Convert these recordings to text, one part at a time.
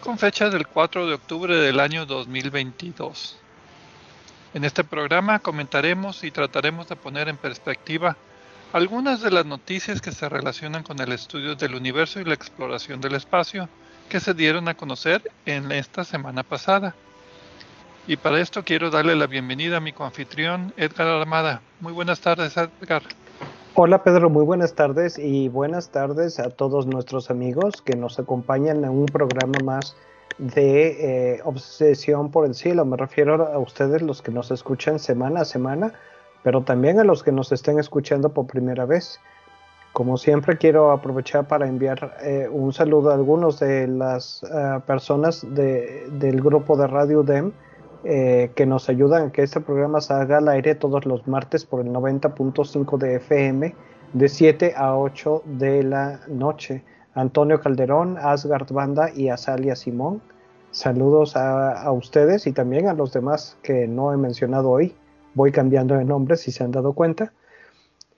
con fecha del 4 de octubre del año 2022. En este programa comentaremos y trataremos de poner en perspectiva algunas de las noticias que se relacionan con el estudio del universo y la exploración del espacio que se dieron a conocer en esta semana pasada. Y para esto quiero darle la bienvenida a mi coanfitrión Edgar Armada. Muy buenas tardes, Edgar. Hola Pedro, muy buenas tardes y buenas tardes a todos nuestros amigos que nos acompañan en un programa más de eh, Obsesión por el Cielo. Me refiero a ustedes los que nos escuchan semana a semana, pero también a los que nos estén escuchando por primera vez. Como siempre quiero aprovechar para enviar eh, un saludo a algunos de las uh, personas de, del grupo de Radio DEM eh, que nos ayudan a que este programa salga al aire todos los martes por el 90.5 de FM de 7 a 8 de la noche. Antonio Calderón, Asgard Banda y Azalia Simón. Saludos a, ustedes y también a los demás que no he mencionado hoy. Voy cambiando de nombre si se han dado cuenta.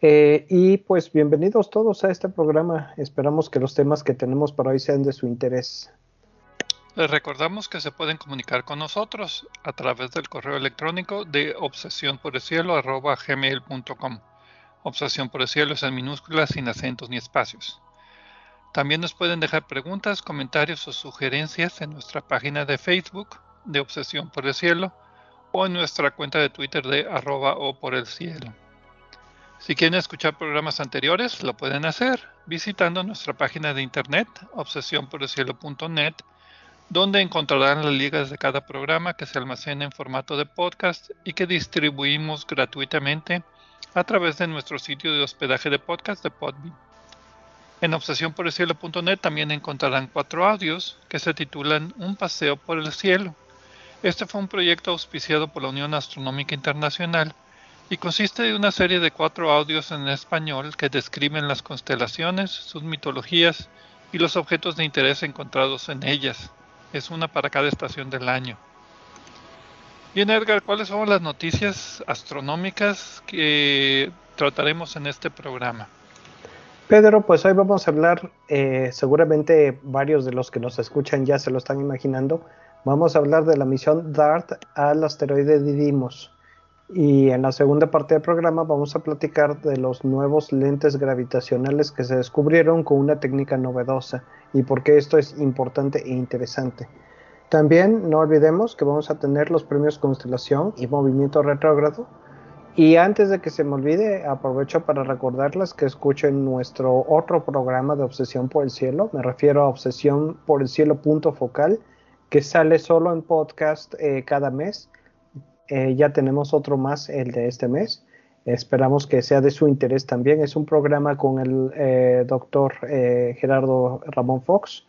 Eh, y pues bienvenidos todos a este programa. Esperamos que los temas que tenemos para hoy sean de su interés. Les recordamos que se pueden comunicar con nosotros a través del correo electrónico de obsesión por el cielo gmail.com. Obsesión por el cielo es en minúsculas sin acentos ni espacios. También nos pueden dejar preguntas, comentarios o sugerencias en nuestra página de Facebook de Obsesión por el Cielo o en nuestra cuenta de Twitter de arroba o por el cielo. Si quieren escuchar programas anteriores, lo pueden hacer visitando nuestra página de internet obsesiónporelcielo.net donde encontrarán las ligas de cada programa que se almacena en formato de podcast y que distribuimos gratuitamente a través de nuestro sitio de hospedaje de podcast de Podbean. En obsesiónporelcielo.net también encontrarán cuatro audios que se titulan Un paseo por el cielo. Este fue un proyecto auspiciado por la Unión Astronómica Internacional y consiste de una serie de cuatro audios en español que describen las constelaciones, sus mitologías y los objetos de interés encontrados en ellas es una para cada estación del año. Bien, Edgar, ¿cuáles son las noticias astronómicas que trataremos en este programa? Pedro, pues hoy vamos a hablar, eh, seguramente varios de los que nos escuchan ya se lo están imaginando, vamos a hablar de la misión DART al asteroide Didymos. Y en la segunda parte del programa vamos a platicar de los nuevos lentes gravitacionales que se descubrieron con una técnica novedosa y por qué esto es importante e interesante. También no olvidemos que vamos a tener los premios Constelación y Movimiento Retrógrado. Y antes de que se me olvide, aprovecho para recordarles que escuchen nuestro otro programa de Obsesión por el Cielo. Me refiero a Obsesión por el Cielo punto focal, que sale solo en podcast eh, cada mes eh, ya tenemos otro más, el de este mes. Esperamos que sea de su interés también. Es un programa con el eh, doctor eh, Gerardo Ramón Fox,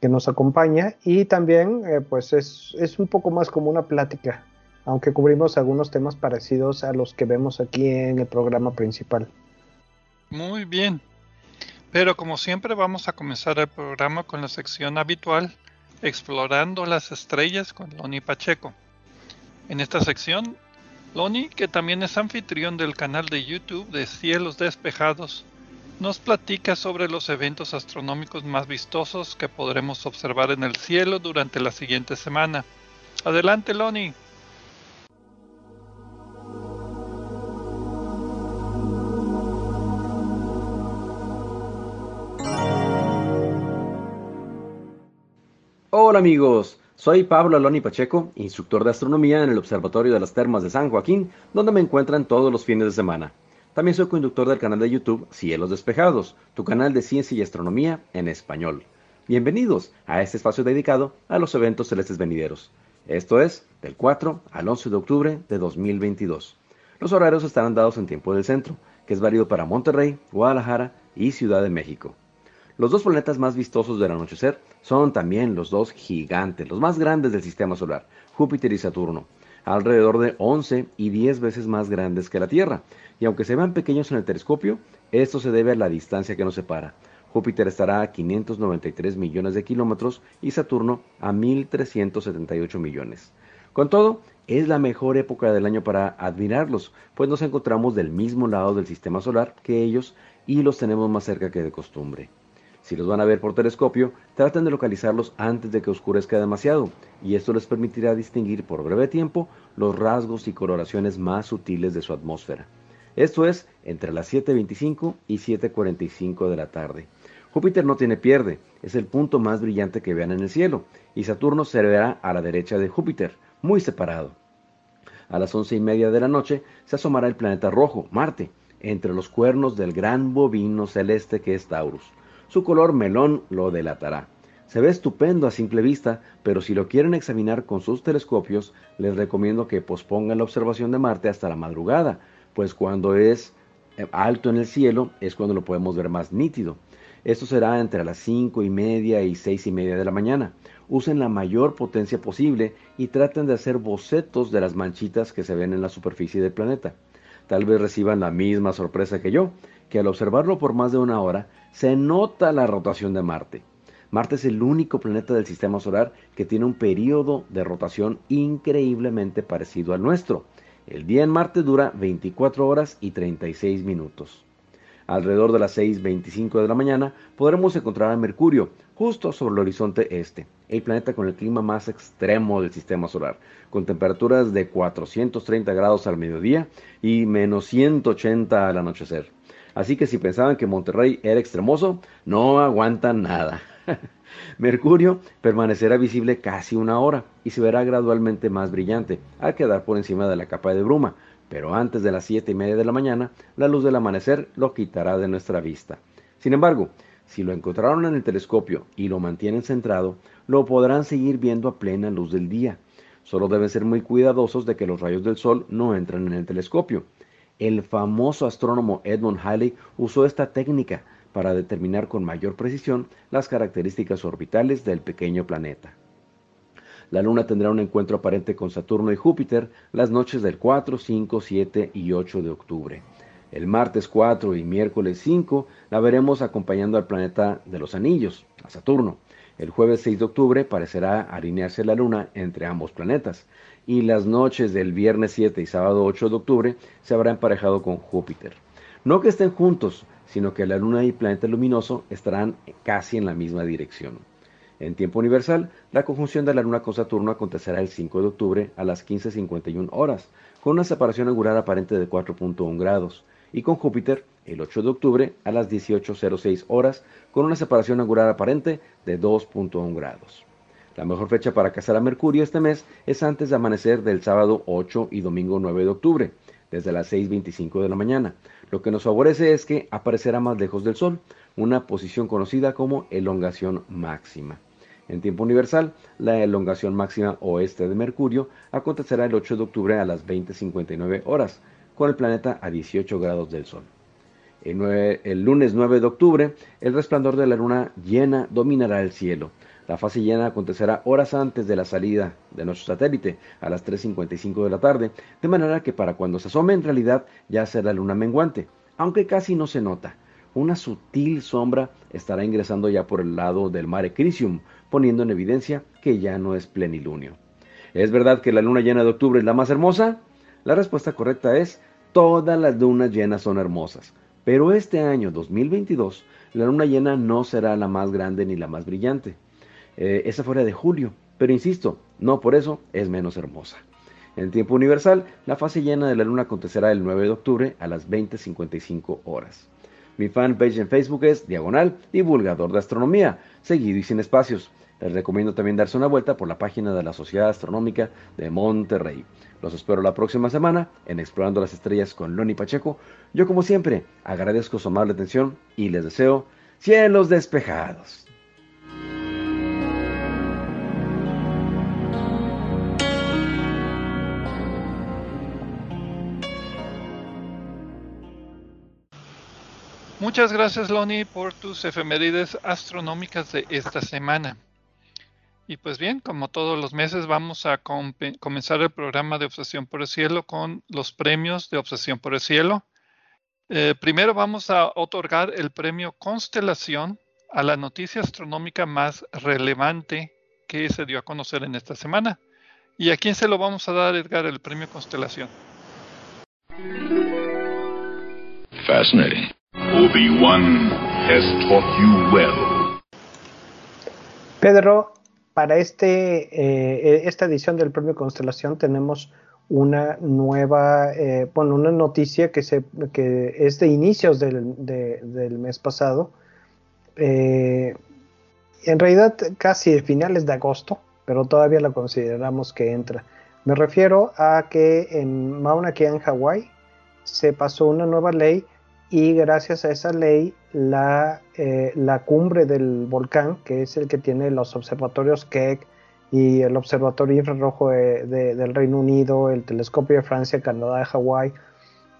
que nos acompaña. Y también, pues, es, es, un poco más como una plática, aunque cubrimos algunos temas parecidos a los que vemos aquí en el programa principal. Muy bien. Pero como siempre vamos a comenzar el programa con la sección habitual, explorando las estrellas con Loni Pacheco. En esta sección, Loni, que también es anfitrión del canal de YouTube de Cielos Despejados, nos platica sobre los eventos astronómicos más vistosos que podremos observar en el cielo durante la siguiente semana. Adelante, Loni. Hola amigos, soy Pablo Aloni Pacheco, instructor de astronomía en el Observatorio de las Termas de San Joaquín, donde me encuentran todos los fines de semana. También soy conductor del canal de YouTube Cielos Despejados, tu canal de ciencia y astronomía en español. Bienvenidos a este espacio dedicado a los eventos celestes venideros. Esto es del 4 al 11 de octubre de 2022. Los horarios estarán dados en tiempo del centro, que es válido para Monterrey, Guadalajara y Ciudad de México. Los dos planetas más vistosos del anochecer son también los dos gigantes, los más grandes del sistema solar, Júpiter y Saturno, alrededor de 11 y 10 veces más grandes que la Tierra. Y aunque se vean pequeños en el telescopio, esto se debe a la distancia que nos separa. Júpiter estará a 593 millones de kilómetros y Saturno a 1.378 millones. Con todo, es la mejor época del año para admirarlos, pues nos encontramos del mismo lado del sistema solar que ellos y los tenemos más cerca que de costumbre. Si los van a ver por telescopio, traten de localizarlos antes de que oscurezca demasiado, y esto les permitirá distinguir por breve tiempo los rasgos y coloraciones más sutiles de su atmósfera. Esto es entre las 7.25 y 7.45 de la tarde. Júpiter no tiene pierde, es el punto más brillante que vean en el cielo, y Saturno se verá a la derecha de Júpiter, muy separado. A las once y media de la noche se asomará el planeta rojo, Marte, entre los cuernos del gran bovino celeste que es Taurus. Su color melón lo delatará. Se ve estupendo a simple vista, pero si lo quieren examinar con sus telescopios, les recomiendo que pospongan la observación de Marte hasta la madrugada, pues cuando es eh, alto en el cielo es cuando lo podemos ver más nítido. Esto será entre las 5 y media y 6 y media de la mañana. Usen la mayor potencia posible y traten de hacer bocetos de las manchitas que se ven en la superficie del planeta. Tal vez reciban la misma sorpresa que yo, que al observarlo por más de una hora se nota la rotación de Marte. Marte es el único planeta del sistema solar que tiene un periodo de rotación increíblemente parecido al nuestro. El día en Marte dura 24 horas y 36 minutos. Alrededor de las 6.25 de la mañana podremos encontrar a Mercurio, justo sobre el horizonte este, el planeta con el clima más extremo del sistema solar, con temperaturas de 430 grados al mediodía y menos 180 al anochecer. Así que si pensaban que Monterrey era extremoso, no aguantan nada. Mercurio permanecerá visible casi una hora y se verá gradualmente más brillante al quedar por encima de la capa de bruma, pero antes de las siete y media de la mañana, la luz del amanecer lo quitará de nuestra vista. Sin embargo, si lo encontraron en el telescopio y lo mantienen centrado, lo podrán seguir viendo a plena luz del día. Solo deben ser muy cuidadosos de que los rayos del sol no entren en el telescopio. El famoso astrónomo Edmund Halley usó esta técnica para determinar con mayor precisión las características orbitales del pequeño planeta. La Luna tendrá un encuentro aparente con Saturno y Júpiter las noches del 4, 5, 7 y 8 de octubre. El martes 4 y miércoles 5 la veremos acompañando al planeta de los anillos, a Saturno. El jueves 6 de octubre parecerá alinearse la Luna entre ambos planetas y las noches del viernes 7 y sábado 8 de octubre se habrá emparejado con Júpiter. No que estén juntos, sino que la Luna y el planeta luminoso estarán casi en la misma dirección. En tiempo universal, la conjunción de la Luna con Saturno acontecerá el 5 de octubre a las 15.51 horas, con una separación angular aparente de 4.1 grados, y con Júpiter el 8 de octubre a las 18.06 horas, con una separación angular aparente de 2.1 grados. La mejor fecha para cazar a Mercurio este mes es antes de amanecer del sábado 8 y domingo 9 de octubre, desde las 6.25 de la mañana. Lo que nos favorece es que aparecerá más lejos del Sol, una posición conocida como elongación máxima. En tiempo universal, la elongación máxima oeste de Mercurio acontecerá el 8 de octubre a las 20.59 horas, con el planeta a 18 grados del Sol. El, el, lunes 9 de octubre, el resplandor de la luna llena dominará el cielo. La fase llena acontecerá horas antes de la salida de nuestro satélite, a las 3.55 de la tarde, de manera que para cuando se asome en realidad ya será luna menguante, aunque casi no se nota. Una sutil sombra estará ingresando ya por el lado del mare Crisium, poniendo en evidencia que ya no es plenilunio. ¿Es verdad que la luna llena de octubre es la más hermosa? La respuesta correcta es todas las lunas llenas son hermosas, pero este año 2022 la luna llena no será la más grande ni la más brillante. Eh, esa fuera de julio, pero insisto, no por eso es menos hermosa. En tiempo universal, la fase llena de la luna acontecerá el 9 de octubre a las 20.55 horas. Mi fanpage en Facebook es Diagonal Divulgador de Astronomía, seguido y sin espacios. Les recomiendo también darse una vuelta por la página de la Sociedad Astronómica de Monterrey. Los espero la próxima semana en Explorando las Estrellas con Loni Pacheco. Yo como siempre agradezco su amable atención y les deseo cielos despejados. Muchas gracias, Loni, por tus efemérides astronómicas de esta semana. Y pues bien, como todos los meses, vamos a comenzar el programa de Obsesión por el Cielo con los premios de Obsesión por el Cielo. Eh, primero vamos a otorgar el premio Constelación a la noticia astronómica más relevante que se dio a conocer en esta semana. ¿Y a quién se lo vamos a dar, Edgar, el premio Constelación? Fascinating. Obi-Wan has taught you well. Pedro, para este, eh, esta edición del Premio Constelación tenemos una nueva, eh, bueno, una noticia que, se, que es de inicios del, del mes pasado. Eh, en realidad casi finales de agosto, pero todavía la consideramos que entra. Me refiero a que en Mauna Kea, en Hawái, se pasó una nueva ley y gracias a esa ley la, eh, la cumbre del volcán, que es el que tiene los observatorios Keck y el observatorio infrarrojo del Reino Unido, el telescopio de Francia, Canadá, Hawái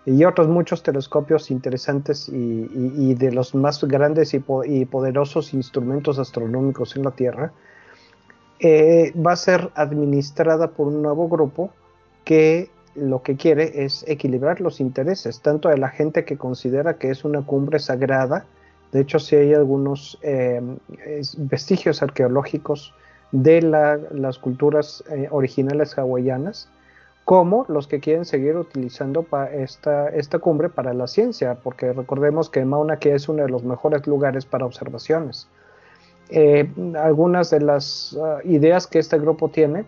y otros muchos telescopios interesantes y, de los más grandes y, poderosos instrumentos astronómicos en la Tierra, eh, va a ser administrada por un nuevo grupo que lo que quiere es equilibrar los intereses, tanto de la gente que considera que es una cumbre sagrada, de hecho si hay algunos eh, vestigios arqueológicos de las culturas eh, originales hawaianas, como los que quieren seguir utilizando esta, esta cumbre para la ciencia, porque recordemos que Mauna Kea es uno de los mejores lugares para observaciones. Eh, algunas de las ah, ideas que este grupo tiene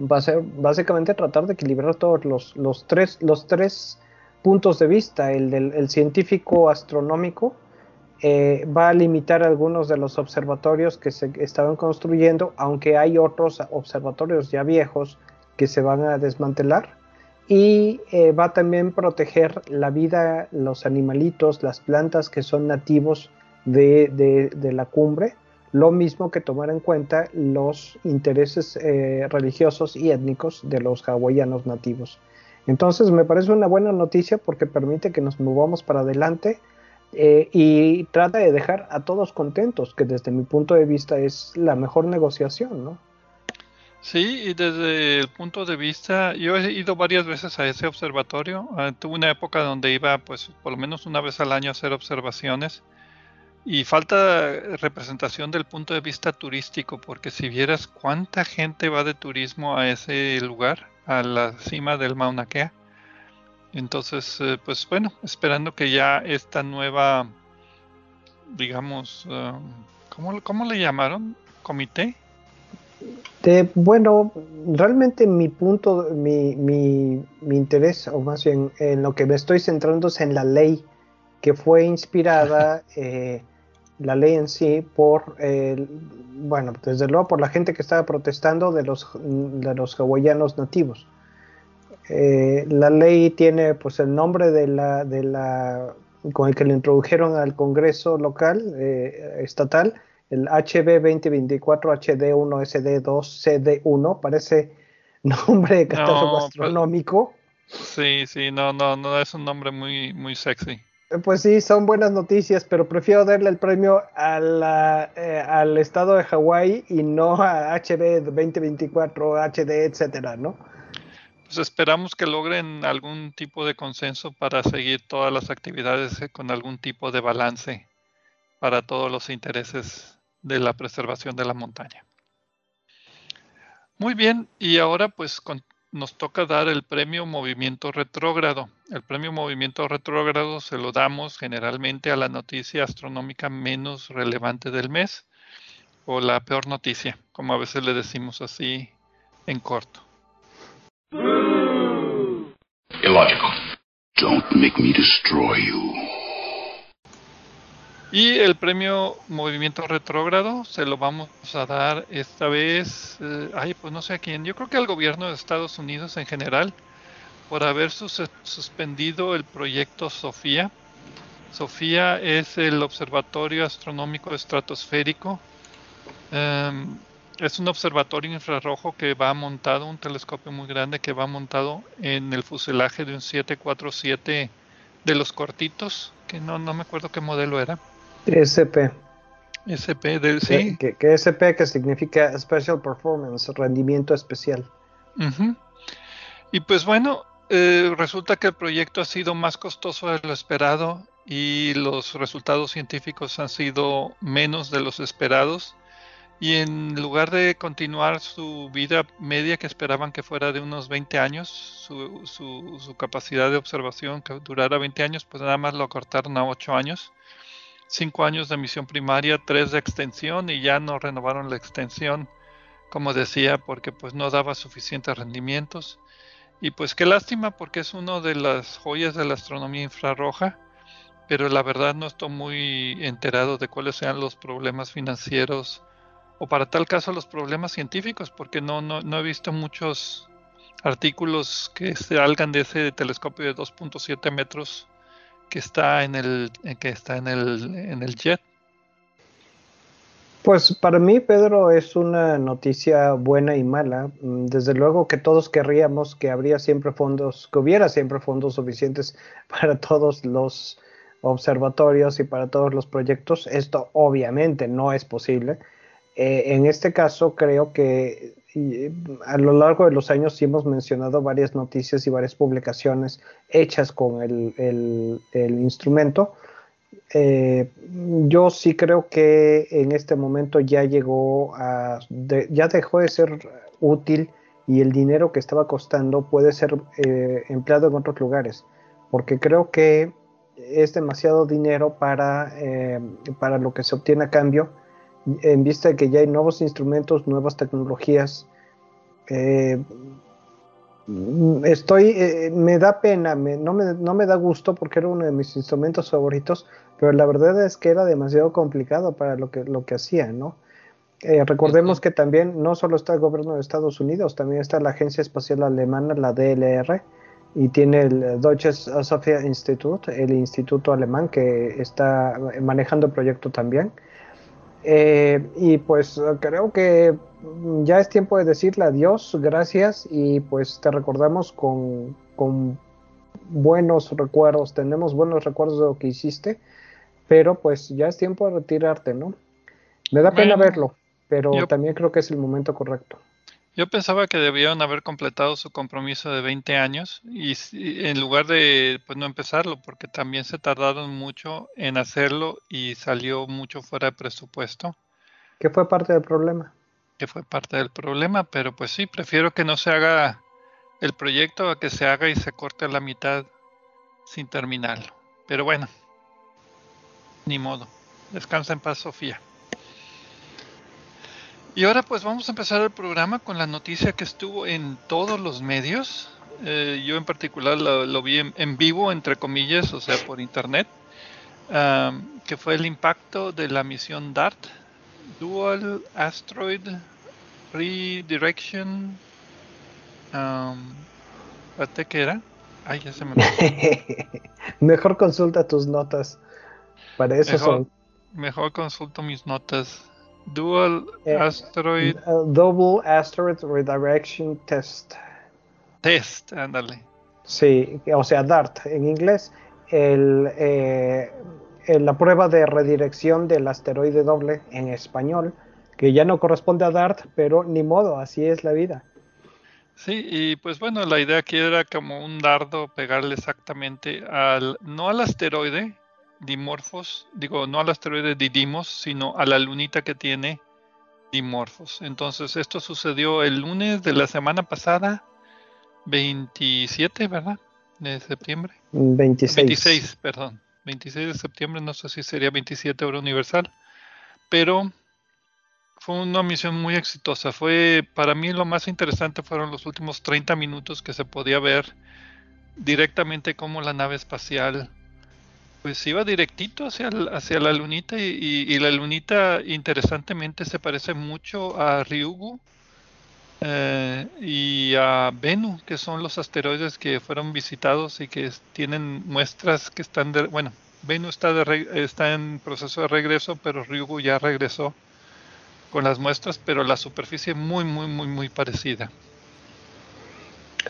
va a ser básicamente tratar de equilibrar todos los, los, tres, los tres puntos de vista. El del científico astronómico eh, va a limitar algunos de los observatorios que se estaban construyendo, aunque hay otros observatorios ya viejos que se van a desmantelar. Y eh, va a proteger la vida, los animalitos, las plantas que son nativos de, de la cumbre lo mismo que tomar en cuenta los intereses eh, religiosos y étnicos de los hawaianos nativos. Entonces me parece una buena noticia porque permite que nos movamos para adelante eh, y trata de dejar a todos contentos, que desde mi punto de vista es la mejor negociación, ¿no? Sí, y desde el punto de vista, yo he ido varias veces a ese observatorio. Ah, tuve una época donde iba, pues, por lo menos una vez al año a hacer observaciones y falta representación del punto de vista turístico, porque si vieras cuánta gente va de turismo a ese lugar, a la cima del Mauna Kea. Entonces, eh, pues bueno, esperando que ya esta nueva, digamos, uh, ¿cómo, le llamaron? ¿Comité? De, bueno, realmente mi punto, mi, mi, mi interés, o más bien en lo que me estoy centrando es en la ley que fue inspirada eh, la ley en sí por, bueno, desde luego por la gente que estaba protestando de los, de los hawaianos nativos. Eh, la ley tiene pues el nombre de la, de la, con el que le introdujeron al Congreso local, eh, estatal, el HB 2024 HD1 SD2 CD1, parece nombre de catálogo astronómico. Sí, sí, no, no, no es un nombre muy, muy sexy. Pues sí, son buenas noticias, pero prefiero darle el premio eh, al estado de Hawái y no a HB 2024, HD, etcétera, ¿no? Pues esperamos que logren algún tipo de consenso para seguir todas las actividades eh, con algún tipo de balance para todos los intereses de la preservación de la montaña. Muy bien, y ahora pues con, nos toca dar el premio Movimiento Retrógrado. El premio Movimiento Retrógrado se lo damos generalmente a la noticia astronómica menos relevante del mes o la peor noticia, como a veces le decimos así en corto. Illogical. Don't make me destroy you. Y el premio Movimiento Retrógrado se lo vamos a dar esta vez, eh, ay, pues no sé a quién, yo creo que al gobierno de Estados Unidos en general, por haber suspendido el proyecto Sofía. Sofía es el Observatorio Astronómico Estratosférico. Em, es un observatorio infrarrojo que va montado, un telescopio muy grande que va montado en el fuselaje de un 747 de los cortitos, que no, no me acuerdo qué modelo era. SP. SP, de, sí. Que, que, SP que significa Special Performance, rendimiento especial. Y pues bueno, eh, resulta que el proyecto ha sido más costoso de lo esperado y los resultados científicos han sido menos de los esperados. Y en lugar de continuar su vida media que esperaban que fuera de unos 20 años, su, su, su capacidad de observación que durara 20 años, pues nada más lo acortaron a 8 años. 5 años de misión primaria, 3 de extensión y ya no renovaron la extensión, como decía, porque pues no daba suficientes rendimientos. Y pues qué lástima porque es uno de las joyas de la astronomía infrarroja, pero la verdad no estoy muy enterado de cuáles sean los problemas financieros o para tal caso los problemas científicos, porque no, no, no he visto muchos artículos que salgan de ese telescopio de 2.7 metros que está en el que está en el en el jet. Pues para mí, Pedro, es una noticia buena y mala. Mm, desde luego que todos querríamos que habría siempre fondos, que hubiera siempre fondos suficientes para todos los observatorios y para todos los proyectos. Esto obviamente no es posible. Eh, en este caso, creo que a lo largo de los años sí hemos mencionado varias noticias y varias publicaciones hechas con el, instrumento. Eh, yo sí creo que en este momento ya llegó a, ya dejó de ser útil y el dinero que estaba costando puede ser eh, empleado en otros lugares, porque creo que es demasiado dinero para, para lo que se obtiene a cambio en vista de que ya hay nuevos instrumentos, nuevas tecnologías, eh, estoy, eh, me da pena, no, me, da gusto porque era uno de mis instrumentos favoritos, pero la verdad es que era demasiado complicado para lo que, lo que hacía, ¿no? Eh, recordemos que también no solo está el gobierno de Estados Unidos, también está la Agencia Espacial Alemana, la DLR, y tiene el Deutsches Sophia Institut, el instituto alemán que está manejando el proyecto también. Eh, y pues creo que ya es tiempo de decirle adiós, gracias y pues te recordamos con, buenos recuerdos, tenemos buenos recuerdos de lo que hiciste, pero pues ya es tiempo de retirarte, ¿no? Me da pena verlo, pero también creo que es el momento correcto. Yo pensaba que debían haber completado su compromiso de 20 años y, en lugar de pues no empezarlo, porque también se tardaron mucho en hacerlo y salió mucho fuera de presupuesto. ¿Qué fue parte del problema? Que fue parte del problema, pero pues sí, prefiero que no se haga el proyecto a que se haga y se corte a la mitad sin terminarlo. Pero bueno, ni modo. Descansa en paz, Sofía. Y ahora pues vamos a empezar el programa con la noticia que estuvo en todos los medios. Eh, yo en particular lo, vi en, vivo, entre comillas, o sea, por internet, que fue el impacto de la misión DART, Dual Asteroid Redirection. Um, qué era? Ay, ya se me Mejor consulta tus notas. Para eso son. Mejor consulto mis notas. Dual eh, Asteroid. double Asteroid Redirection Test. Test, ándale. Sí, o sea, DART en inglés. El, eh, la prueba de redirección del asteroide doble en español, que ya no corresponde a DART, pero ni modo, así es la vida. Sí, y pues bueno, la idea aquí era como un dardo pegarle exactamente al, no al asteroide, dimorfos, digo, no al asteroide Didimos, sino a la lunita que tiene dimorfos. Entonces, esto sucedió el lunes de la semana pasada, 27, ¿verdad? De septiembre. 26. 26, perdón. 26 de septiembre, no sé si sería 27 hora universal, pero fue una misión muy exitosa. Fue, para mí lo más interesante fueron los últimos 30 minutos que se podía ver directamente cómo la nave espacial Pues iba directito hacia, hacia la lunita y, la lunita interesantemente se parece mucho a Ryugu eh, y a Venu, que son los asteroides que fueron visitados y que tienen muestras que están de, bueno, Venu está, de, está en proceso de regreso, pero Ryugu ya regresó con las muestras, pero la superficie muy, muy, muy, muy parecida.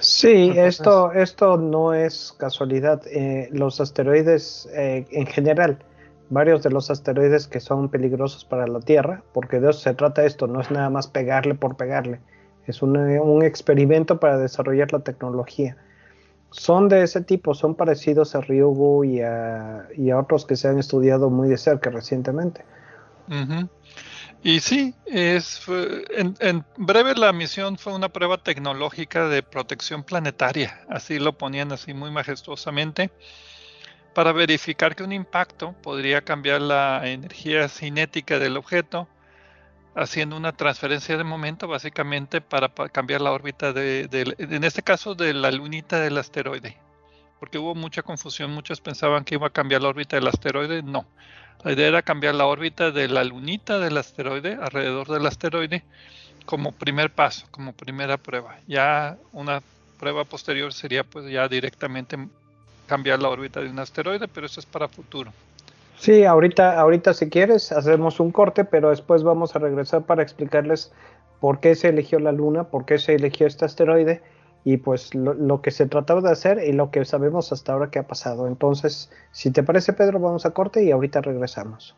Sí, esto, esto no es casualidad. Eh, los asteroides eh, en general, varios de los asteroides que son peligrosos para la Tierra, porque de eso se trata esto, no es nada más pegarle por pegarle, es un, un experimento para desarrollar la tecnología. Son de ese tipo, son parecidos a Ryugu y a, y a otros que se han estudiado muy de cerca recientemente. Y sí, es, en, breve la misión fue una prueba tecnológica de protección planetaria, así lo ponían así muy majestuosamente, para verificar que un impacto podría cambiar la energía cinética del objeto, haciendo una transferencia de momento básicamente para, cambiar la órbita de, en este caso, de la lunita del asteroide. Porque hubo mucha confusión, muchos pensaban que iba a cambiar la órbita del asteroide, no la idea era cambiar la órbita de la lunita del asteroide alrededor del asteroide como primer paso, como primera prueba. Ya una prueba posterior sería pues ya directamente cambiar la órbita de un asteroide, pero eso es para futuro. Sí, ahorita, ahorita si quieres hacemos un corte, pero después vamos a regresar para explicarles por qué se eligió la Luna, por qué se eligió este asteroide y pues lo, que se trataba de hacer y lo que sabemos hasta ahora que ha pasado. Entonces, si te parece Pedro, vamos a corte y ahorita regresamos.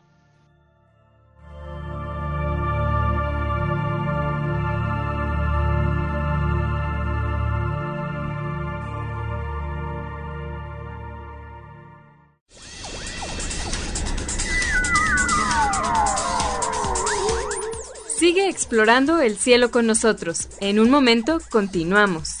Sigue explorando el cielo con nosotros. En un momento continuamos.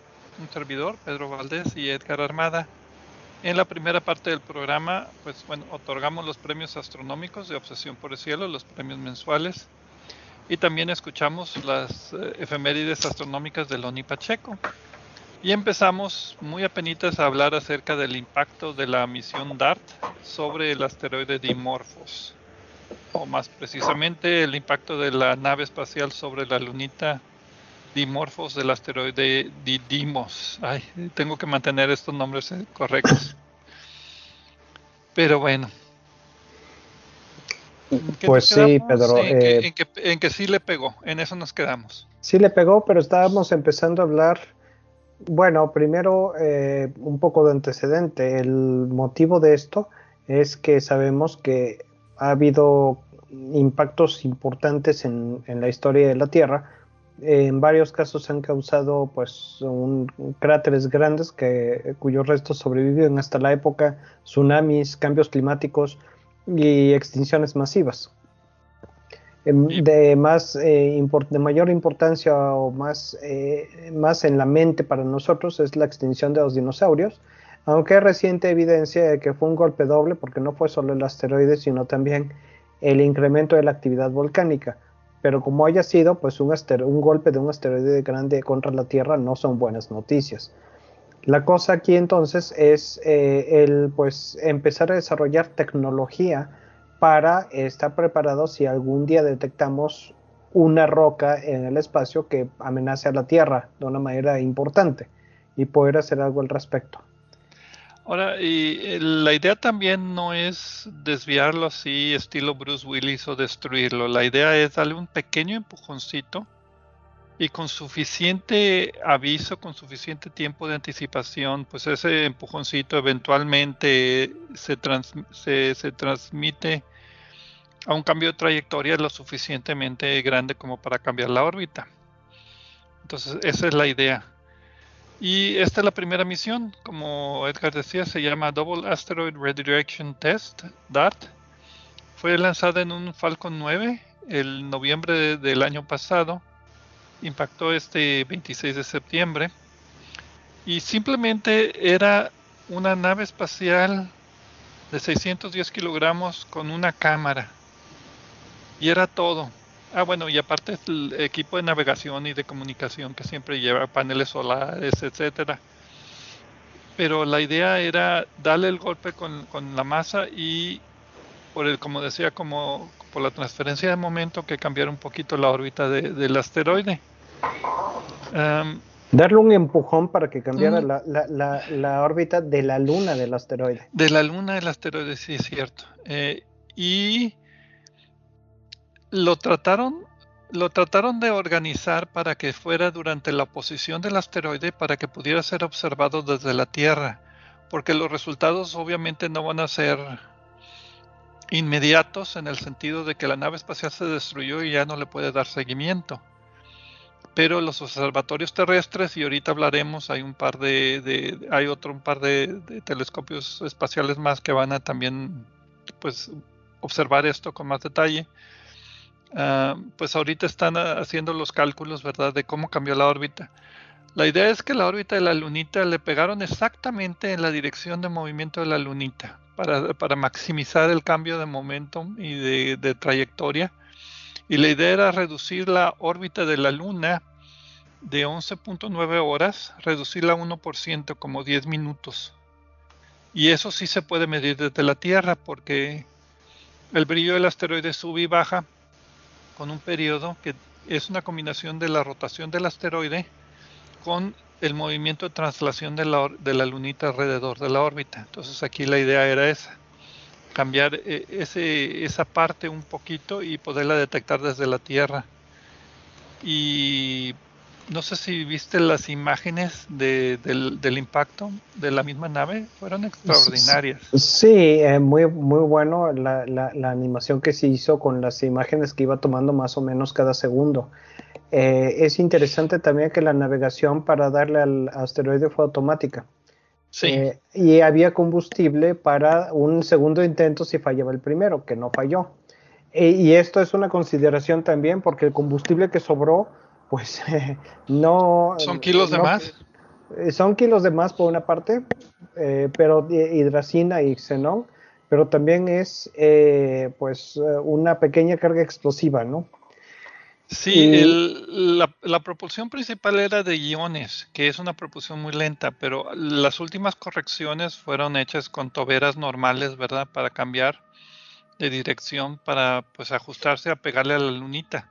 un servidor, Pedro Valdés y Edgar Armada. En la primera parte del programa, pues bueno, otorgamos los premios astronómicos de Obsesión por el Cielo, los premios mensuales, y también escuchamos las eh, efemérides astronómicas de Loni Pacheco. Y empezamos muy apenitas a hablar acerca del impacto de la misión DART sobre el asteroide Dimorphos, o más precisamente el impacto de la nave espacial sobre la lunita dimorfos del asteroide Didymos. Ay, tengo que mantener estos nombres eh, correctos. Pero bueno. Pues sí, Pedro. Eh, en, que, en, que, sí le pegó, en eso nos quedamos. Sí le pegó, pero estábamos empezando a hablar, bueno, primero eh, un poco de antecedente. El motivo de esto es que sabemos que ha habido impactos importantes en, en la historia de la Tierra, en varios casos han causado pues cráteres grandes que, cuyos restos sobreviven hasta la época, tsunamis, cambios climáticos y extinciones masivas. Em, de, más, eh, de mayor importancia o más, eh, más en la mente para nosotros es la extinción de los dinosaurios, aunque hay reciente evidencia de que fue un golpe doble porque no fue solo el asteroide, sino también el incremento de la actividad volcánica. Pero como haya sido, pues un, un golpe de un asteroide grande contra la Tierra no son buenas noticias. La cosa aquí entonces es eh, el pues empezar a desarrollar tecnología para estar preparados si algún día detectamos una roca en el espacio que amenace a la Tierra de una manera importante y poder hacer algo al respecto. Ahora, y eh, la idea también no es desviarlo así, estilo Bruce Willis, o destruirlo. La idea es darle un pequeño empujoncito y con suficiente aviso, con suficiente tiempo de anticipación, pues ese empujoncito eventualmente se, se, transmite a un cambio de trayectoria lo suficientemente grande como para cambiar la órbita. Entonces, esa es la idea. Y esta es la primera misión, como Edgar decía, se llama Double Asteroid Redirection Test, DART. Fue lanzada en un Falcon 9 el noviembre del año pasado impactó este 26 de septiembre y simplemente era una nave espacial de 610 kilogramos con una cámara y era todo. Ah, bueno, y aparte el equipo de navegación y de comunicación que siempre lleva paneles solares, etcétera. Pero la idea era darle el golpe con, la masa y por el, como decía, como por la transferencia de momento que cambiara un poquito la órbita del asteroide. Darle un empujón para que cambiara la, órbita de la luna del asteroide. De la luna del asteroide, sí, es cierto. Eh, y lo trataron, lo trataron de organizar para que fuera durante la posición del asteroide para que pudiera ser observado desde la Tierra, porque los resultados obviamente no van a ser inmediatos en el sentido de que la nave espacial se destruyó y ya no le puede dar seguimiento. Pero los observatorios terrestres y ahorita hablaremos hay un par de, hay otro un par de, telescopios espaciales más que van a también pues observar esto con más detalle ah, pues ahorita están haciendo los cálculos verdad de cómo cambió la órbita. La idea es que la órbita de la lunita le pegaron exactamente en la dirección de movimiento de la lunita para, para maximizar el cambio de momentum y de, de trayectoria. Y la idea era reducir la órbita de la Luna de 11.9 horas, reducirla a 1% como 10 minutos. Y eso sí se puede medir desde la Tierra porque el brillo del asteroide sube y baja con un periodo que es una combinación de la rotación del asteroide con el movimiento de traslación de la, de la lunita alrededor de la órbita. Entonces aquí la idea era esa cambiar eh, ese, esa parte un poquito y poderla detectar desde la Tierra. Y no sé si viste las imágenes del, impacto de la misma nave, fueron extraordinarias. Sí, eh, muy, muy bueno la, la, animación que se hizo con las imágenes que iba tomando más o menos cada segundo. Eh, es interesante también que la navegación para darle al asteroide fue automática. Eh, y había combustible para un segundo intento si fallaba el primero, que no falló. E, y esto es una consideración también porque el combustible que sobró, pues no... ¿Son kilos de más? Eh, son kilos de más por una parte, eh, pero hidracina y xenón, pero también es pues una pequeña carga explosiva, ¿no? Sí, la, propulsión principal era de iones, que es una propulsión muy lenta, pero las últimas correcciones fueron hechas con toberas normales, ¿verdad? Para cambiar de dirección, para pues ajustarse a pegarle a la lunita.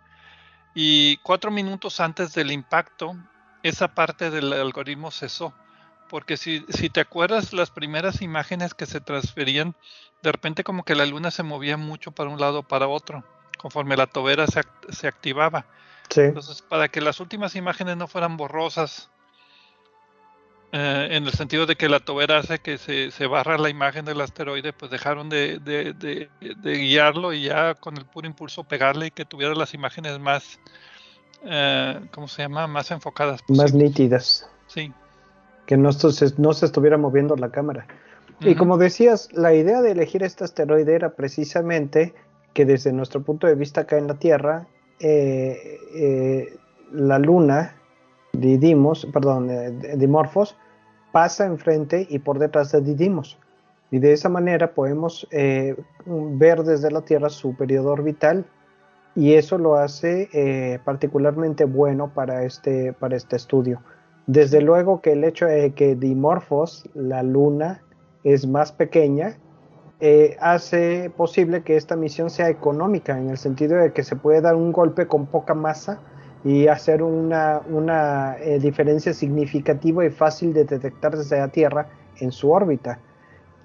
Y cuatro minutos antes del impacto, esa parte del algoritmo cesó. Porque si, si te acuerdas las primeras imágenes que se transferían, de repente como que la luna se movía mucho para un lado o para otro conforme la tobera se, se activaba. Entonces, para que las últimas imágenes no fueran borrosas, eh, en el sentido de que la tobera hace que se, se barra la imagen del asteroide, pues dejaron de, de, guiarlo y ya con el puro impulso pegarle y que tuviera las imágenes más, eh, ¿cómo se llama? Más enfocadas. Más nítidas. Sí. Que no, se, no se estuviera moviendo la cámara. Y como decías, la idea de elegir este asteroide era precisamente que desde nuestro punto de vista acá en la Tierra, eh, eh, la Luna, Didymos, perdón, eh, Dimorphos, pasa enfrente y por detrás de Didymos. Y de esa manera podemos eh, ver desde la Tierra su periodo orbital y eso lo hace eh, particularmente bueno para este, para este estudio. Desde luego que el hecho de que Dimorphos, la Luna, es más pequeña, eh, hace posible que esta misión sea económica, en el sentido de que se puede dar un golpe con poca masa y hacer una, una diferencia significativa y fácil de detectar desde la Tierra en su órbita.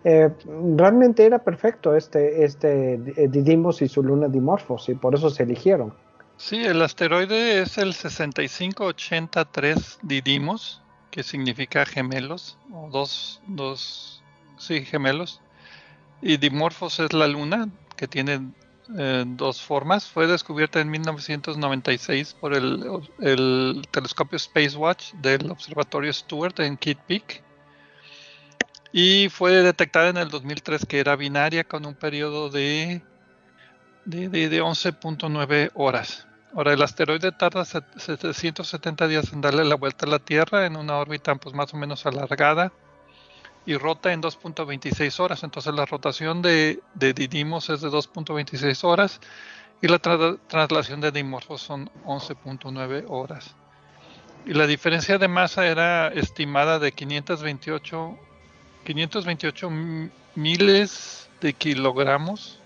Eh, realmente era perfecto este, este eh, Didymos y su luna Dimorphos y por eso se eligieron. Sí, el asteroide es el 6583 Didymos, que significa gemelos, o dos, dos, sí, gemelos. Y Dimorphos es la luna, que tiene eh, dos formas. Fue descubierta en 1996 por el, el telescopio Spacewatch del Observatorio Stewart en Kitt Peak y fue detectada en el 2003 que era binaria con un periodo de, de, de, 11.9 horas. Ahora, el asteroide tarda 770 días en darle la vuelta a la Tierra en una órbita pues, más o menos alargada y rota en 2.26 horas. Entonces la rotación de, de Didymos es de 2.26 horas y la traslación de Dimorphos son 11.9 horas. Y la diferencia de masa era estimada de 528 528 miles de kilogramos.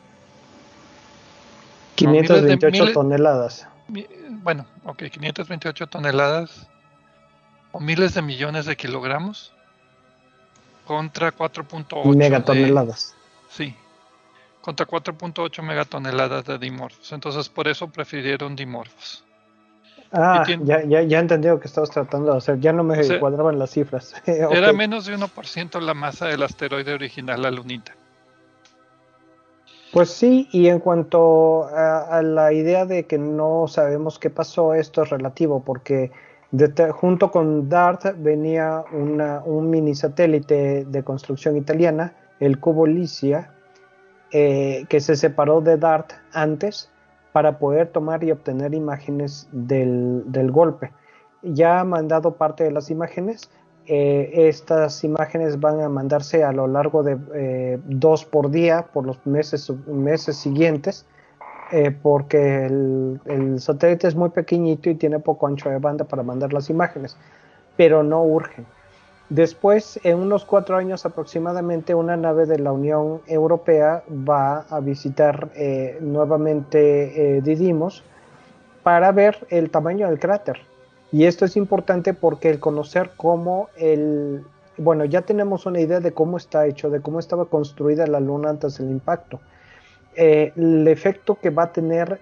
528 toneladas. bueno, ok, 528 toneladas o miles de millones de kilogramos contra 4.8 megatoneladas. sí, contra 4.8 megatoneladas de dimorfos. Entonces, por eso prefirieron dimorfos. Ah, ya, ya, ya entendí lo que estabas tratando de hacer. Ya no me cuadraban las cifras. Era menos de 1% la masa del asteroide original, la lunita. Pues sí, y en cuanto a, la idea de que no sabemos qué pasó, esto es relativo, porque junto con DART venía un mini satélite de construcción italiana, el Cubo Licia, eh, que se separó de DART antes para poder tomar y obtener imágenes del, golpe. Ya ha mandado parte de las imágenes. Eh, estas imágenes van a mandarse a lo largo de eh, dos por día por los meses, meses siguientes, eh, porque el, satélite es muy pequeñito y tiene poco ancho de banda para mandar las imágenes, pero no urgen. Después, en unos cuatro años aproximadamente, una nave de la Unión Europea va a visitar eh, nuevamente eh, Didymos para ver el tamaño del cráter. Y esto es importante porque el conocer cómo el... Bueno, ya tenemos una idea de cómo está hecho, de cómo estaba construida la Luna antes del impacto. Eh, el efecto que va a tener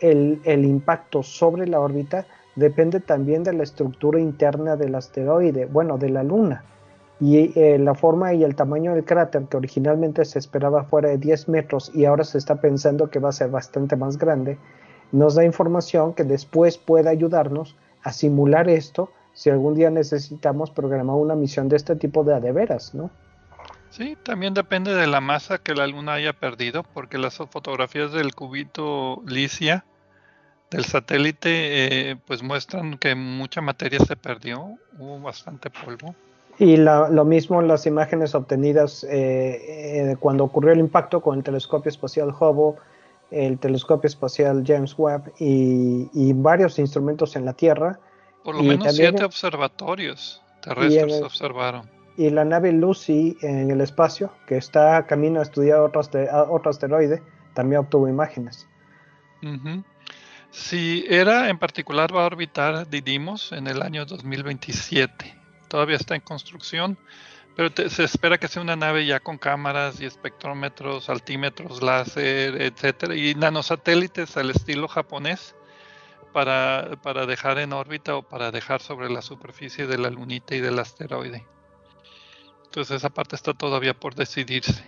el, impacto sobre la órbita depende también de la estructura interna del asteroide, bueno, de la Luna. Y eh, la forma y el tamaño del cráter, que originalmente se esperaba fuera de 10 metros y ahora se está pensando que va a ser bastante más grande, nos da información que después puede ayudarnos a simular esto si algún día necesitamos programar una misión de este tipo de adeveras, ¿no? Sí, también depende de la masa que la Luna haya perdido, porque las fotografías del cubito Licia del satélite, eh, pues muestran que mucha materia se perdió, hubo bastante polvo. Y lo mismo las imágenes obtenidas eh, eh, cuando ocurrió el impacto con el telescopio espacial Hubble, el telescopio espacial James Webb y, varios instrumentos en la Tierra. Por lo menos siete observatorios terrestres se observaron. Y la nave Lucy en el espacio, que está camino a estudiar otro, otro asteroide, también obtuvo imágenes. Si era en particular va a orbitar Didymos en el año 2027. Todavía está en construcción, pero se espera que sea una nave ya con cámaras y espectrómetros, altímetros, láser, etcétera, y nanosatélites al estilo japonés para, para dejar en órbita o para dejar sobre la superficie de la lunita y del asteroide. Entonces esa parte está todavía por decidirse.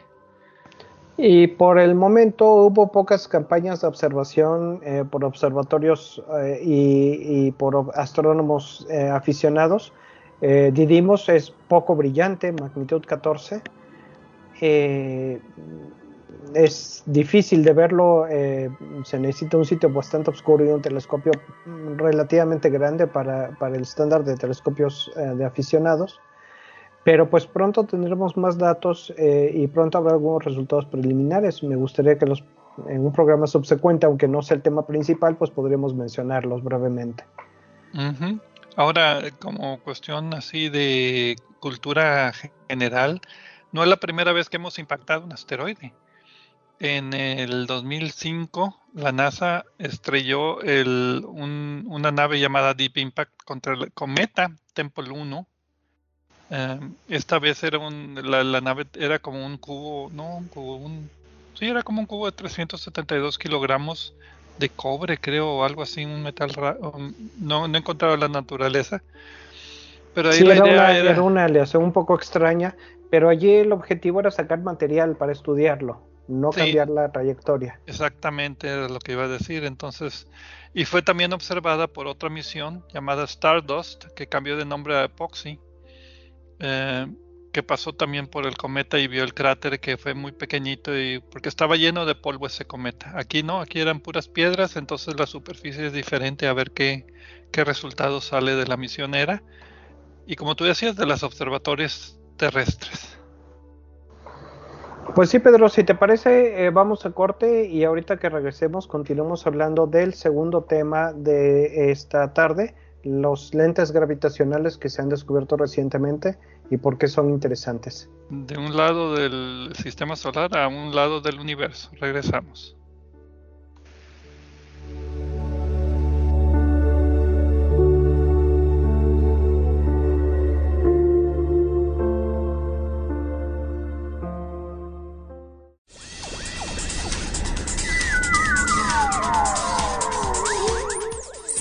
Y por el momento hubo pocas campañas de observación eh, por observatorios eh, y, por astrónomos eh, aficionados. Didymos es poco brillante, magnitud 14. es difícil de verlo, se necesita un sitio bastante oscuro y un telescopio relativamente grande para, para el estándar de telescopios de aficionados. Pero pues pronto tendremos más datos eh, y pronto habrá algunos resultados preliminares. Me gustaría que los en un programa subsecuente, aunque no sea el tema principal, pues podríamos mencionarlos brevemente. Ahora, como cuestión así de cultura general, no es la primera vez que hemos impactado un asteroide. En el 2005, la NASA estrelló una nave llamada Deep Impact contra el cometa Temple 1. Em, esta vez era la, nave era como un cubo, no, un cubo, un, sí, era como un cubo de 372 kilogramos de cobre, creo, o algo así, un metal raro. No, no he encontrado la naturaleza. Pero ahí la era idea una, era... una aleación un poco extraña, pero allí el objetivo era sacar material para estudiarlo, no cambiar la trayectoria. Exactamente, era lo que iba a decir. Entonces, y fue también observada por otra misión llamada Stardust, que cambió de nombre a Epoxy. Eh, que pasó también por el cometa y vio el cráter que fue muy pequeñito y porque estaba lleno de polvo ese cometa. Aquí no, aquí eran puras piedras, entonces la superficie es diferente a ver qué, qué resultado sale de la misionera. Y como tú decías, de los observatorios terrestres. Pues sí, Pedro, si te parece, eh, vamos a corte y ahorita que regresemos continuamos hablando del segundo tema de esta tarde, los lentes gravitacionales que se han descubierto recientemente y por qué son interesantes. De un lado del sistema solar a un lado del universo. Regresamos.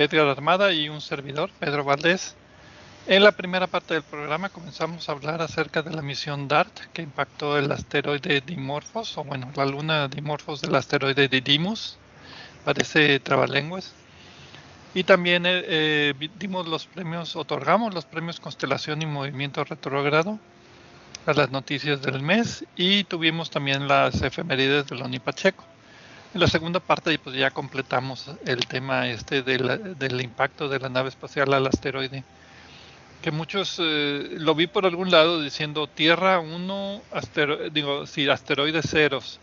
Edgar Armada y un servidor, Pedro Valdés. En la primera parte del programa comenzamos a hablar acerca de la misión DART que impactó el asteroide Dimorphos, o bueno, la luna Dimorphos del asteroide Didymos. Parece trabalenguas. Y también eh, eh, dimos los premios, otorgamos los premios Constelación y Movimiento Retrógrado a las noticias del mes y tuvimos también las efemérides de Loni Pacheco. En la segunda parte pues ya completamos el tema este del impacto de la nave espacial al asteroide. Que muchos eh, lo vi por algún lado diciendo Tierra 1, digo, sí, asteroides ceros.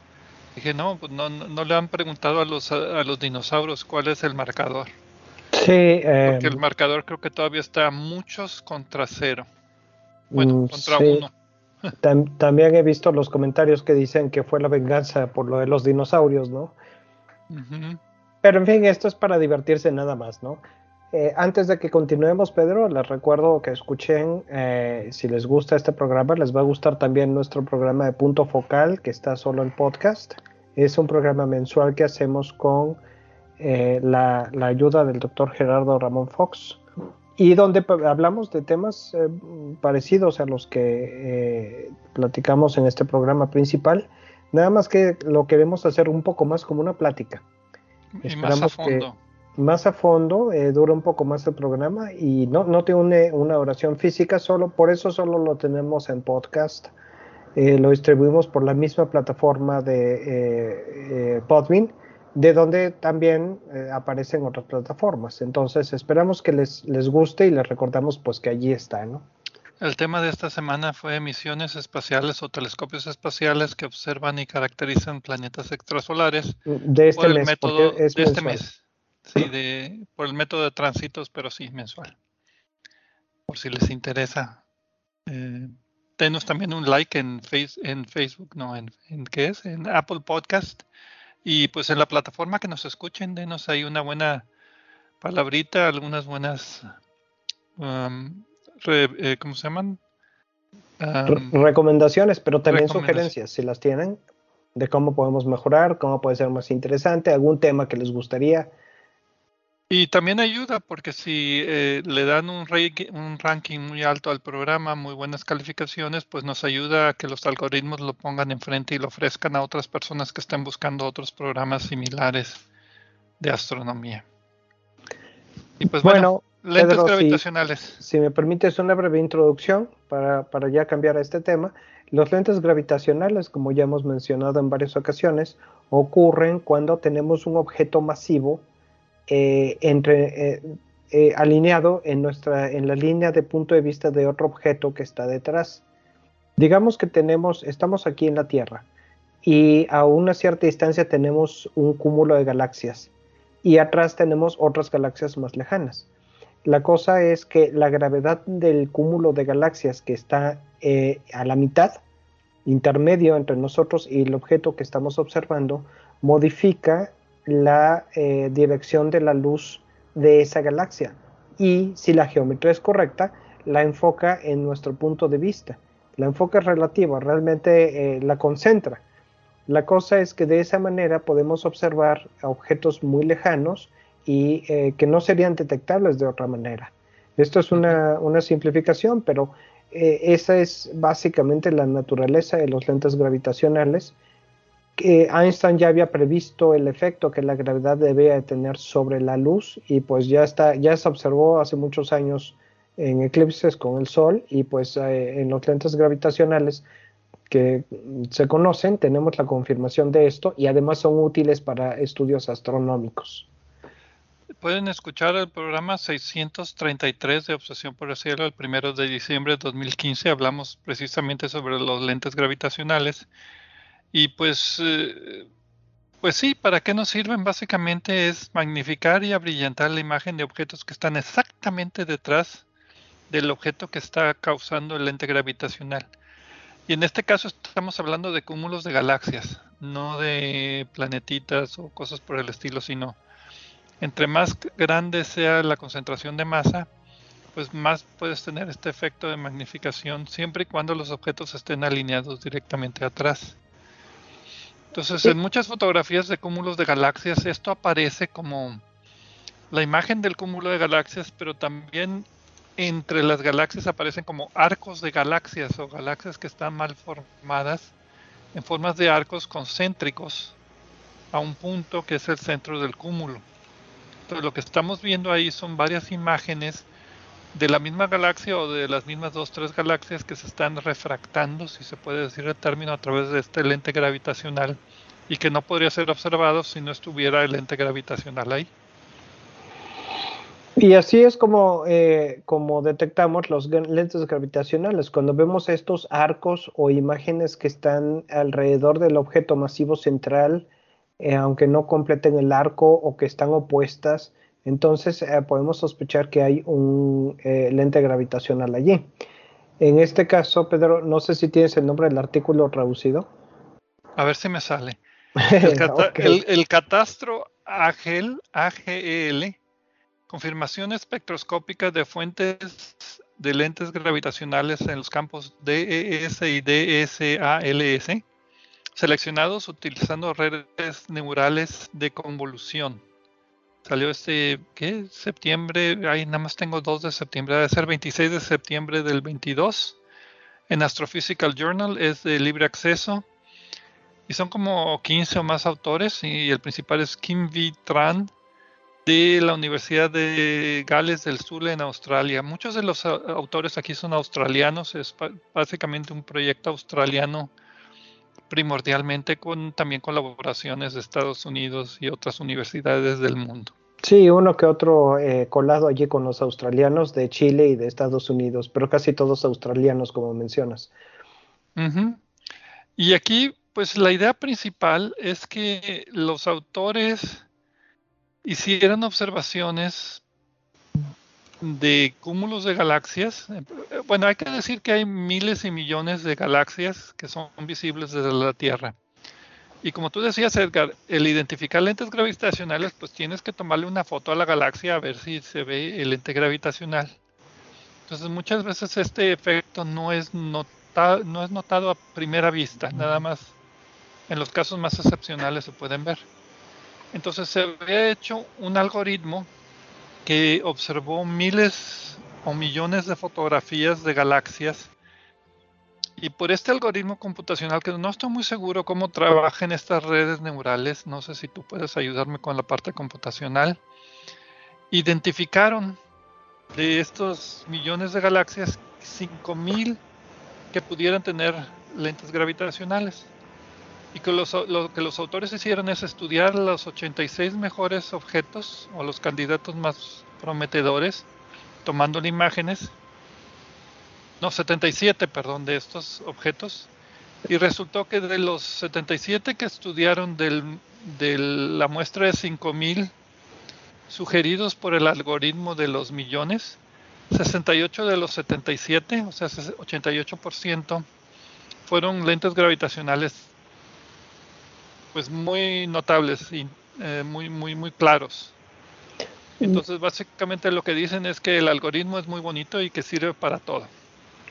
Dije, no, pues no, no le han preguntado a los, a, los dinosaurios cuál es el marcador. Sí, eh, porque el marcador creo que todavía está muchos contra cero. Bueno, mm, contra uno también he visto los comentarios que dicen que fue la venganza por lo de los dinosaurios, ¿no? Pero en fin, esto es para divertirse nada más, ¿no? Eh, antes de que continuemos, Pedro, les recuerdo que escuchen, eh, si les gusta este programa, les va a gustar también nuestro programa de punto focal, que está solo en podcast. Es un programa mensual que hacemos con eh, la, la, ayuda del doctor Gerardo Ramón Fox y donde hablamos de temas eh, parecidos a los que eh, platicamos en este programa principal, nada más que lo queremos hacer un poco más como una plática. Y más a fondo. más a fondo, eh, dura un poco más el programa y no, no tiene una oración física, solo por eso solo lo tenemos en podcast. Eh, lo distribuimos por la misma plataforma de Podbean, de donde también aparecen otras plataformas. Entonces esperamos que les, les guste y les recordamos pues que allí está, ¿no? El tema de esta semana fue misiones espaciales o telescopios espaciales que observan y caracterizan planetas extrasolares de este por el mes, método es de este mes. Sí, de, por el método de tránsitos, pero sí mensual. Por si les interesa. Eh, denos también un like en, face, en Facebook, no, en, en ¿qué es? En Apple Podcast. Y pues en la plataforma que nos escuchen, denos ahí una buena palabrita, algunas buenas um, re- eh, ¿cómo se llaman? Re- Um, recomendaciones, pero también recomendaciones. sugerencias, si las tienen, de cómo podemos mejorar, cómo puede ser más interesante, algún tema que les gustaría. Y también ayuda porque si eh, le dan un, ranking muy alto al programa, muy buenas calificaciones, pues nos ayuda a que los algoritmos lo pongan enfrente y lo ofrezcan a otras personas que estén buscando otros programas similares de astronomía. Y pues bueno, Bueno, lentes Pedro, gravitacionales. Si me permites una breve introducción para, para ya cambiar a este tema, los lentes gravitacionales, como ya hemos mencionado en varias ocasiones, ocurren cuando tenemos un objeto masivo eh, eh, eh, alineado en, nuestra, en la línea de punto de vista de otro objeto que está detrás. Digamos que tenemos, estamos aquí en la Tierra y a una cierta distancia tenemos un cúmulo de galaxias y atrás tenemos otras galaxias más lejanas. La cosa es que la gravedad del cúmulo de galaxias que está a la mitad, intermedio entre nosotros y el objeto que estamos observando, modifica la eh, dirección de la luz de esa galaxia. Y si la geometría es correcta, la enfoca en nuestro punto de vista. La enfoca relativa, realmente eh, la concentra. La cosa es que de esa manera podemos observar objetos muy lejanos y eh, que no serían detectables de otra manera. Esto es una, una simplificación, pero esa es básicamente la naturaleza de los lentes gravitacionales. Que Einstein ya había previsto el efecto que la gravedad debía tener sobre la luz y pues ya está, ya se observó hace muchos años en eclipses con el Sol y pues eh, en los lentes gravitacionales que se conocen tenemos la confirmación de esto y además son útiles para estudios astronómicos. Pueden escuchar el programa 633 de Obsesión por el Cielo el primero de diciembre de 2015. Hablamos precisamente sobre los lentes gravitacionales. Y pues, eh, pues sí, ¿para qué nos sirven? Básicamente es magnificar y abrillantar la imagen de objetos que están exactamente detrás del objeto que está causando el lente gravitacional. Y en este caso estamos hablando de cúmulos de galaxias, no de planetitas o cosas por el estilo, sino entre más grande sea la concentración de masa, pues más puedes tener este efecto de magnificación siempre y cuando los objetos estén alineados directamente atrás. Entonces, en muchas fotografías de cúmulos de galaxias, esto aparece como la imagen del cúmulo de galaxias, pero también entre las galaxias aparecen como arcos de galaxias o galaxias que están mal formadas en formas de arcos concéntricos a un punto que es el centro del cúmulo. Entonces lo que estamos viendo ahí son varias imágenes de la misma galaxia o de las mismas dos, tres galaxias que se están refractando, si se puede decir el término, a través de este lente gravitacional y que no podría ser observado si no estuviera el lente gravitacional ahí. Y así es como, eh, como detectamos los lentes gravitacionales. Cuando vemos estos arcos o imágenes que están alrededor del objeto masivo central, eh, aunque no completen el arco o que están opuestas, entonces eh, podemos sospechar que hay un eh, lente gravitacional allí. En este caso, Pedro, no sé si tienes el nombre del artículo traducido. A ver si me sale. El, cata- Ok. el- el catastro AGEL, AGEL, confirmación espectroscópica de fuentes de lentes gravitacionales en los campos DES y DSALS, seleccionados utilizando redes neurales de convolución. Salió este, ¿qué? Septiembre, ahí nada más tengo 2 de septiembre, debe ser 26 de septiembre del 22. En Astrophysical Journal es de libre acceso. Y son como 15 o más autores y el principal es Kim V. Tran de la Universidad de Gales del Sur en Australia. Muchos de los autores aquí son australianos, es básicamente un proyecto australiano primordialmente con también colaboraciones de Estados Unidos y otras universidades del mundo. Sí, uno que otro eh, colado allí con los australianos de Chile y de Estados Unidos, pero casi todos australianos, como mencionas. Y aquí, pues la idea principal es que los autores hicieran observaciones de cúmulos de galaxias. Bueno, hay que decir que hay miles y millones de galaxias que son visibles desde la Tierra. Y como tú decías, Edgar, el identificar lentes gravitacionales, pues tienes que tomarle una foto a la galaxia a ver si se ve el lente gravitacional. Entonces muchas veces este efecto no es, notado, no es notado a primera vista, nada más en los casos más excepcionales se pueden ver. Entonces se había hecho un algoritmo que observó miles o millones de fotografías de galaxias y por este algoritmo computacional, que no estoy muy seguro cómo trabajan estas redes neurales, no sé si tú puedes ayudarme con la parte computacional, identificaron de estos millones de galaxias 5000 que pudieran tener lentes gravitacionales. Y que lo que los autores hicieron es estudiar los 86 mejores objetos o los candidatos más prometedores, tomando imágenes no, 77, perdón, de estos objetos. Y resultó que de los 77 que estudiaron de la muestra de 5000 sugeridos por el algoritmo de los millones, 68 de los 77, o sea, 88%, fueron lentes gravitacionales pues muy notables y eh, muy, muy, muy claros. Entonces, básicamente lo que dicen es que el algoritmo es muy bonito y que sirve para todo.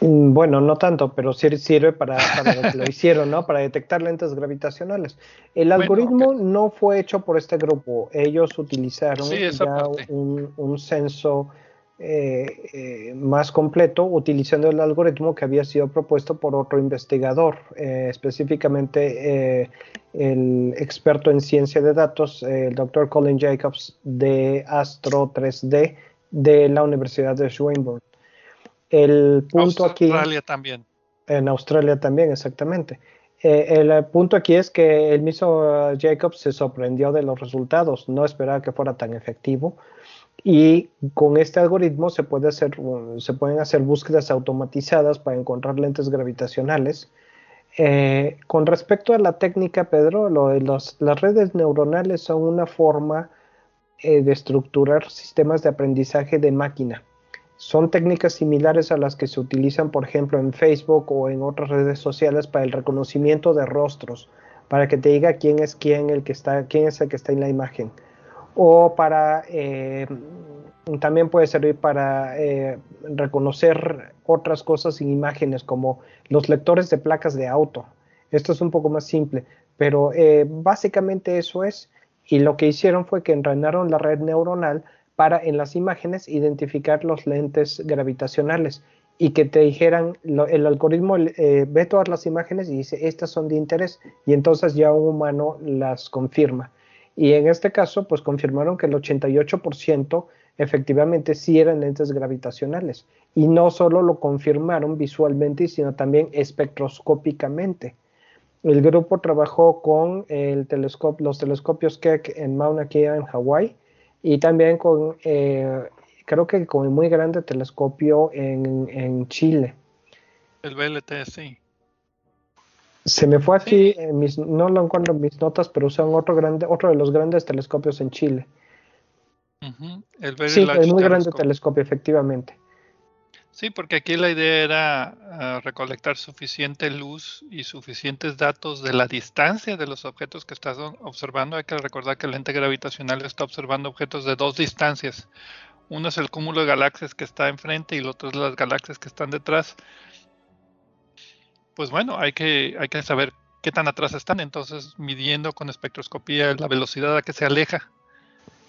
Mm, bueno, no tanto, pero sí sirve para, lo que lo hicieron, ¿no? Para detectar lentes gravitacionales. El algoritmo no fue hecho por este grupo. Ellos utilizaron ya un, un, censo eh, eh, más completo utilizando el algoritmo que había sido propuesto por otro investigador, eh, específicamente el experto en ciencia de datos, el doctor Colin Jacobs de Astro 3D de la Universidad de Swinburne. El punto aquí. En Australia también. En Australia también, exactamente. Eh, el punto aquí es que el mismo Jacobs se sorprendió de los resultados, no esperaba que fuera tan efectivo. Y con este algoritmo se, puede hacer, se pueden hacer búsquedas automatizadas para encontrar lentes gravitacionales. Eh, con respecto a la técnica, Pedro, las redes neuronales son una forma eh, de estructurar sistemas de aprendizaje de máquina. Son técnicas similares a las que se utilizan, por ejemplo, en Facebook o en otras redes sociales para el reconocimiento de rostros, para que te diga quién es quién, el que está, quién es el que está en la imagen. O para eh, también puede servir para eh, reconocer otras cosas en imágenes, como los lectores de placas de auto. Esto es un poco más simple, pero eh, básicamente eso es. Y lo que hicieron fue que entrenaron la red neuronal para en las imágenes identificar los lentes gravitacionales y que te dijeran, el algoritmo eh, ve todas las imágenes y dice, estas son de interés, y entonces ya un humano las confirma. Y en este caso, pues confirmaron que el 88% efectivamente sí eran lentes gravitacionales. Y no solo lo confirmaron visualmente, sino también espectroscópicamente. El grupo trabajó con el telescopio, los telescopios Keck en Mauna Kea, en Hawái, y también con, eh, creo que con el muy grande telescopio en, Chile. El VLT, sí. Se me fue aquí, mis, no lo encuentro en mis notas, pero usan otro grande, otro de los grandes telescopios en Chile. el sí, el muy grande telescopio, efectivamente. Sí, porque aquí la idea era ah, recolectar suficiente luz y suficientes datos de la distancia de los objetos que estás observando. Hay que recordar que el lente gravitacional está observando objetos de dos distancias. Uno es el cúmulo de galaxias que está enfrente y el otro es las galaxias que están detrás. Pues bueno, hay que, saber qué tan atrás están. Entonces, midiendo con espectroscopía la velocidad a que se aleja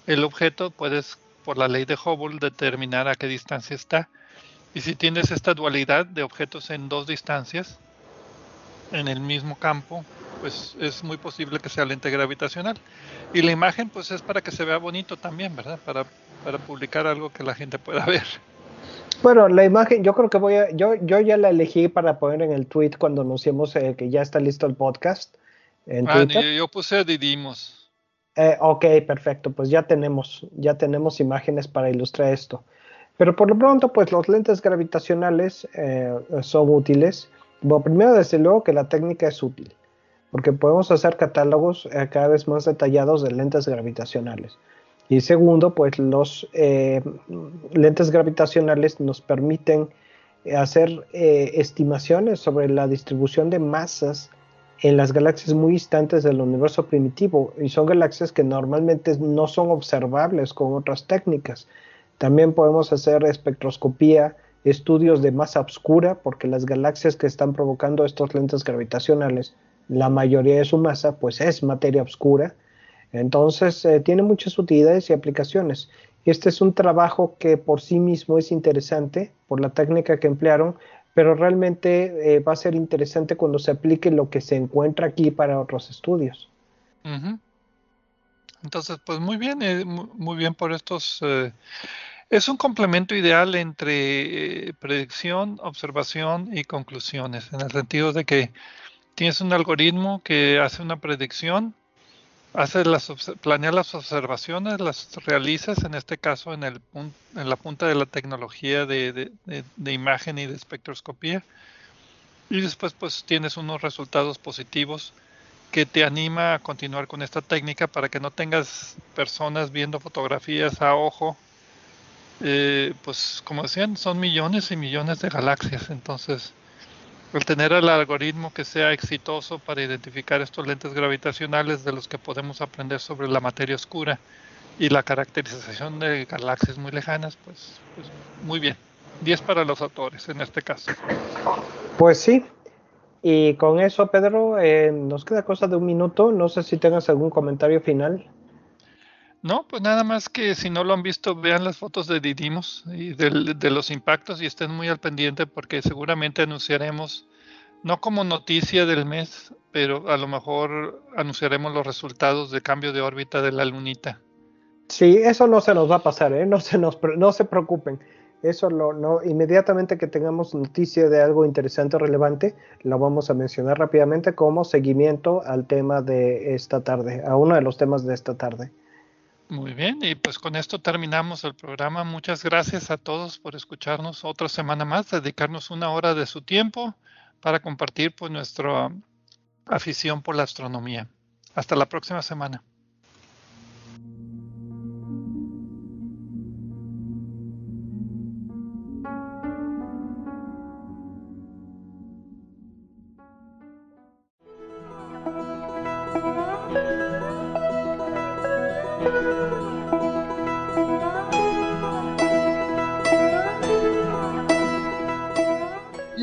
el objeto, puedes, por la ley de Hubble, determinar a qué distancia está y si tienes esta dualidad de objetos en dos distancias, en el mismo campo, pues es muy posible que sea lente gravitacional. Y la imagen pues es para que se vea bonito también, ¿verdad? Para publicar algo que la gente pueda ver. Bueno, la imagen, yo creo que voy a, yo, yo ya la elegí para poner en el tweet cuando anunciemos eh, que ya está listo el podcast. En ah, yo, yo, puse Didimos. Eh, ok, perfecto, pues ya tenemos, ya tenemos imágenes para ilustrar esto. Pero por lo pronto, pues los lentes gravitacionales eh, son útiles. Bueno, primero, desde luego que la técnica es útil, porque podemos hacer catálogos eh, cada vez más detallados de lentes gravitacionales. Y segundo, pues los eh, lentes gravitacionales nos permiten hacer estimaciones sobre la distribución de masas en las galaxias muy distantes del universo primitivo. Y son galaxias que normalmente no son observables con otras técnicas. También podemos hacer espectroscopía, estudios de masa oscura, porque las galaxias que están provocando estos lentes gravitacionales, la mayoría de su masa pues es materia oscura. Entonces eh, tiene muchas utilidades y aplicaciones. Este es un trabajo que por sí mismo es interesante por la técnica que emplearon, pero realmente eh, va a ser interesante cuando se aplique lo que se encuentra aquí para otros estudios. Entonces, pues muy bien, eh, muy bien por estos es un complemento ideal entre eh, predicción, observación y conclusiones, en el sentido de que tienes un algoritmo que hace una predicción, hace las, planea las observaciones, las realizas, en este caso en, el, en la punta de la tecnología de, de imagen y de espectroscopía, y después pues tienes unos resultados positivos que te anima a continuar con esta técnica para que no tengas personas viendo fotografías a ojo eh, pues como decían, son millones y millones de galaxias. Entonces, el tener el algoritmo que sea exitoso para identificar estos lentes gravitacionales de los que podemos aprender sobre la materia oscura y la caracterización de galaxias muy lejanas, pues, pues muy bien. 10 para los autores en este caso. Pues sí. Y con eso, Pedro, eh, nos queda cosa de un minuto. No sé si tengas algún comentario final. No, pues nada más que si no lo han visto, vean las fotos de Didimos y de los impactos y estén muy al pendiente porque seguramente anunciaremos, no como noticia del mes, pero a lo mejor anunciaremos los resultados de cambio de órbita de la lunita. Sí, eso no se nos va a pasar, ¿eh? no, se nos, no se preocupen. Eso lo, no, inmediatamente que tengamos noticia de algo interesante o relevante, lo vamos a mencionar rápidamente como seguimiento al tema de esta tarde, a uno de los temas de esta tarde. Muy bien, y pues con esto terminamos el programa. Muchas gracias a todos por escucharnos otra semana más, dedicarnos una hora de su tiempo para compartir pues nuestra afición por la astronomía. Hasta la próxima semana.